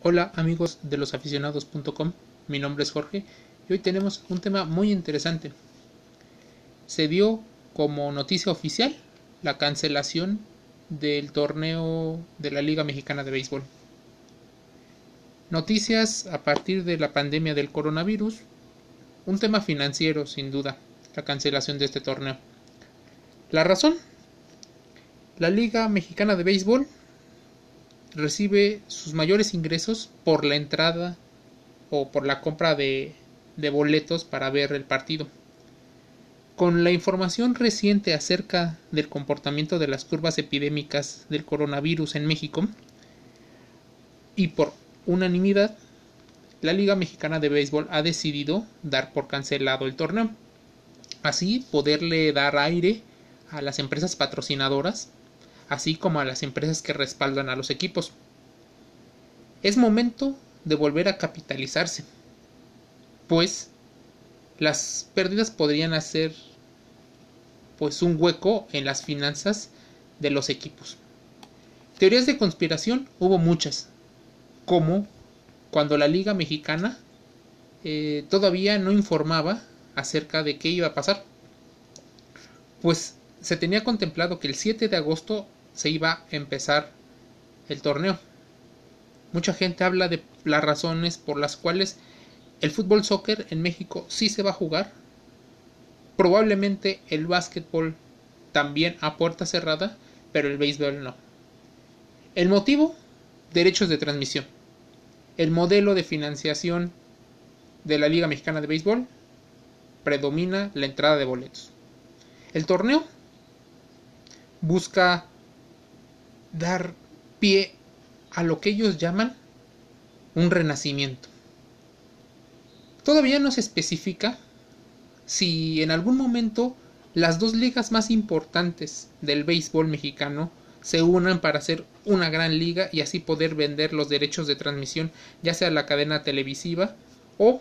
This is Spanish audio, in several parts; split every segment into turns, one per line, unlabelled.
Hola amigos de losaficionados.com, mi nombre es Jorge y hoy tenemos un tema muy interesante. Se dio como noticia oficial la cancelación del torneo de la Liga Mexicana de Béisbol. Noticias a partir de la pandemia del coronavirus, un tema financiero sin duda, la cancelación de este torneo. La razón, la Liga Mexicana de Béisbol recibe sus mayores ingresos por la entrada o por la compra de, boletos para ver el partido. Con la información reciente acerca del comportamiento de las curvas epidémicas del coronavirus en México y por unanimidad, la Liga Mexicana de Béisbol ha decidido dar por cancelado el torneo. Así poderle dar aire a las empresas patrocinadoras así como a las empresas que respaldan a los equipos. Es momento de volver a capitalizarse, pues las pérdidas podrían hacer pues un hueco en las finanzas de los equipos. Teorías de conspiración hubo muchas, como cuando la Liga Mexicana eh, todavía no informaba acerca de qué iba a pasar. Pues se tenía contemplado que el 7 de agosto se iba a empezar el torneo. Mucha gente habla de las razones por las cuales el fútbol soccer en México sí se va a jugar. Probablemente el básquetbol también a puerta cerrada, pero el béisbol no. El motivo, derechos de transmisión. El modelo de financiación de la Liga Mexicana de Béisbol predomina la entrada de boletos. El torneo busca dar pie a lo que ellos llaman un renacimiento. Todavía no se especifica si en algún momento las dos ligas más importantes del béisbol mexicano se unan para hacer una gran liga y así poder vender los derechos de transmisión ya sea la cadena televisiva o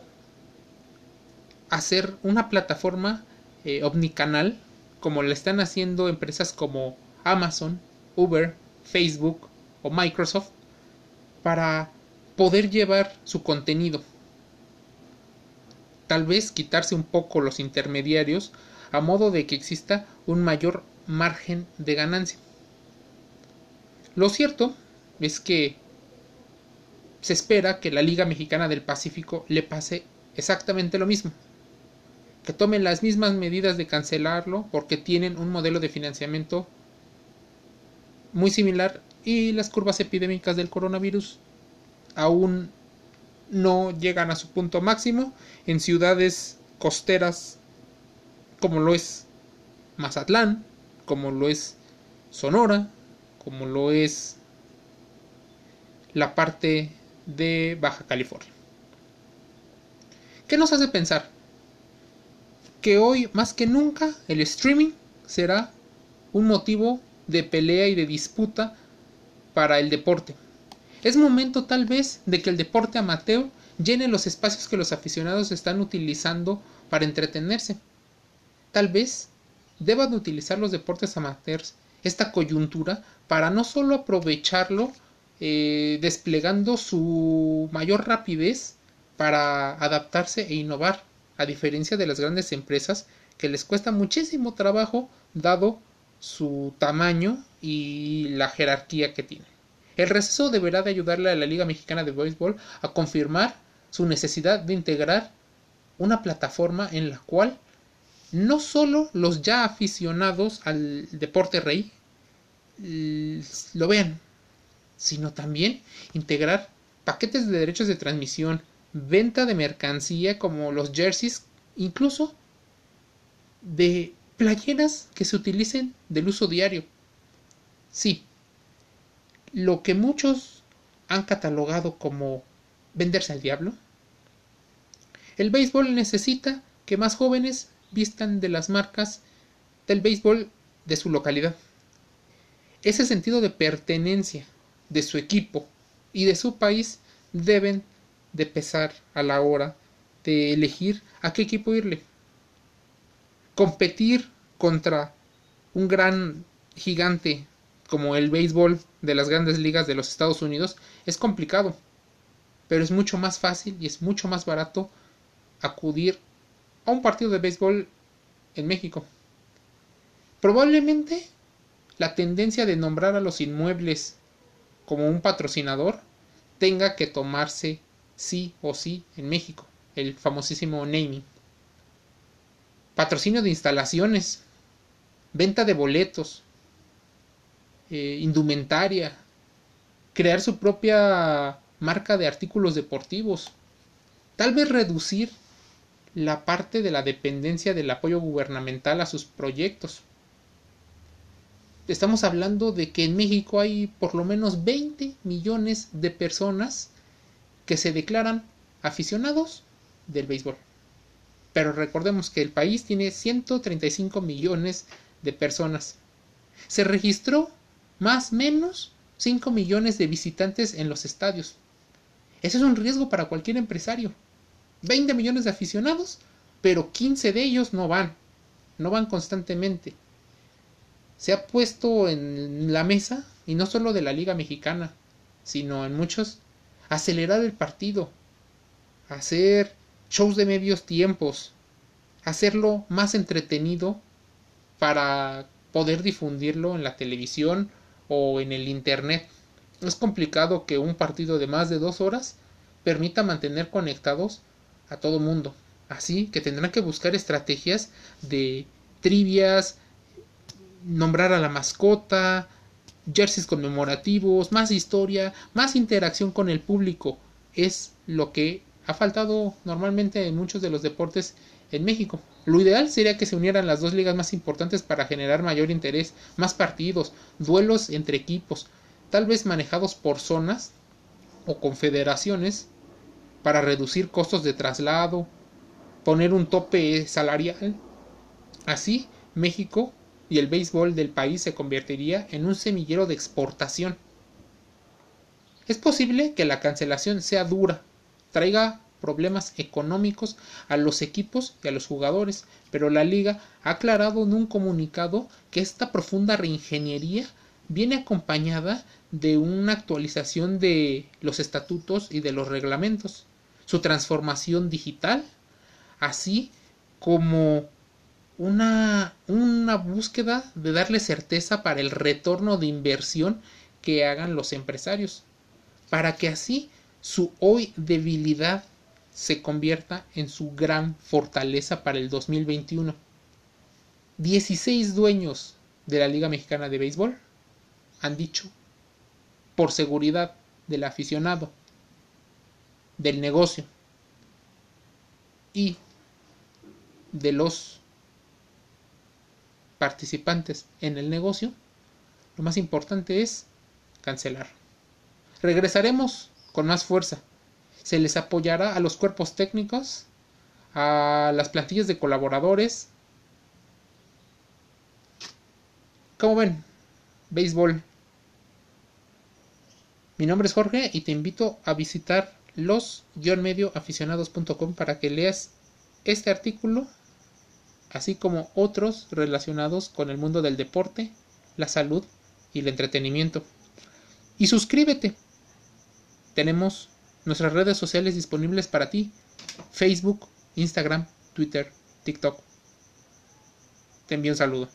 hacer una plataforma eh, omnicanal como le están haciendo empresas como Amazon, Uber, Facebook o Microsoft para poder llevar su contenido. Tal vez quitarse un poco los intermediarios a modo de que exista un mayor margen de ganancia. Lo cierto es que se espera que la Liga Mexicana del Pacífico le pase exactamente lo mismo. Que tomen las mismas medidas de cancelarlo porque tienen un modelo de financiamiento muy similar y las curvas epidémicas del coronavirus aún no llegan a su punto máximo en ciudades costeras como lo es Mazatlán, como lo es Sonora, como lo es la parte de Baja California. ¿Qué nos hace pensar? Que hoy más que nunca el streaming será un motivo de pelea y de disputa para el deporte. Es momento tal vez de que el deporte amateur llene los espacios que los aficionados están utilizando para entretenerse. Tal vez deban utilizar los deportes amateurs esta coyuntura para no solo aprovecharlo eh, desplegando su mayor rapidez para adaptarse e innovar, a diferencia de las grandes empresas que les cuesta muchísimo trabajo dado su tamaño y la jerarquía que tiene. El receso deberá de ayudarle a la Liga Mexicana de Béisbol a confirmar su necesidad de integrar una plataforma en la cual no solo los ya aficionados al deporte rey lo vean, sino también integrar paquetes de derechos de transmisión, venta de mercancía como los jerseys, incluso de playeras que se utilicen del uso diario. Sí, lo que muchos han catalogado como venderse al diablo. El béisbol necesita que más jóvenes vistan de las marcas del béisbol de su localidad. Ese sentido de pertenencia de su equipo y de su país deben de pesar a la hora de elegir a qué equipo irle competir contra un gran gigante como el béisbol de las grandes ligas de los Estados Unidos es complicado. pero es mucho más fácil y es mucho más barato acudir a un partido de béisbol en México. Probablemente la tendencia de nombrar a los inmuebles como un patrocinador tenga que tomarse sí o sí en México, el famosísimo naming. Patrocinio de instalaciones, venta de boletos, eh, indumentaria, crear su propia marca de artículos deportivos, tal vez reducir la parte de la dependencia del apoyo gubernamental a sus proyectos. Estamos hablando de que en México hay por lo menos 20 millones de personas que se declaran aficionados del béisbol. Pero recordemos que el país tiene 135 millones de personas. Se registró más o menos 5 millones de visitantes en los estadios. Ese es un riesgo para cualquier empresario. 20 millones de aficionados, pero 15 de ellos no van. No van constantemente. Se ha puesto en la mesa, y no solo de la Liga Mexicana, sino en muchos, acelerar el partido, hacer shows de medios tiempos, hacerlo más entretenido para poder difundirlo en la televisión o en el internet. Es complicado que un partido de más de dos horas permita mantener conectados a todo mundo. Así que tendrán que buscar estrategias de trivias, nombrar a la mascota, jerseys conmemorativos, más historia, más interacción con el público. Es lo que ha faltado normalmente en muchos de los deportes en México. Lo ideal sería que se unieran las dos ligas más importantes para generar mayor interés, más partidos, duelos entre equipos, tal vez manejados por zonas o confederaciones para reducir costos de traslado, poner un tope salarial. Así, México y el béisbol del país se convertiría en un semillero de exportación. Es posible que la cancelación sea dura, traiga problemas económicos a los equipos y a los jugadores, pero la liga ha aclarado en un comunicado que esta profunda reingeniería viene acompañada de una actualización de los estatutos y de los reglamentos, su transformación digital, así como una, una búsqueda de darle certeza para el retorno de inversión que hagan los empresarios, para que así su hoy debilidad se convierta en su gran fortaleza para el 2021. 16 dueños de la Liga Mexicana de Béisbol han dicho, por seguridad del aficionado, del negocio y de los participantes en el negocio, lo más importante es cancelar. Regresaremos con más fuerza se les apoyará a los cuerpos técnicos, a las plantillas de colaboradores. Como ven, béisbol. Mi nombre es Jorge y te invito a visitar los-medioaficionados.com para que leas este artículo, así como otros relacionados con el mundo del deporte, la salud y el entretenimiento. Y suscríbete. Tenemos nuestras redes sociales disponibles para ti. Facebook, Instagram, Twitter, TikTok. Te envío un saludo.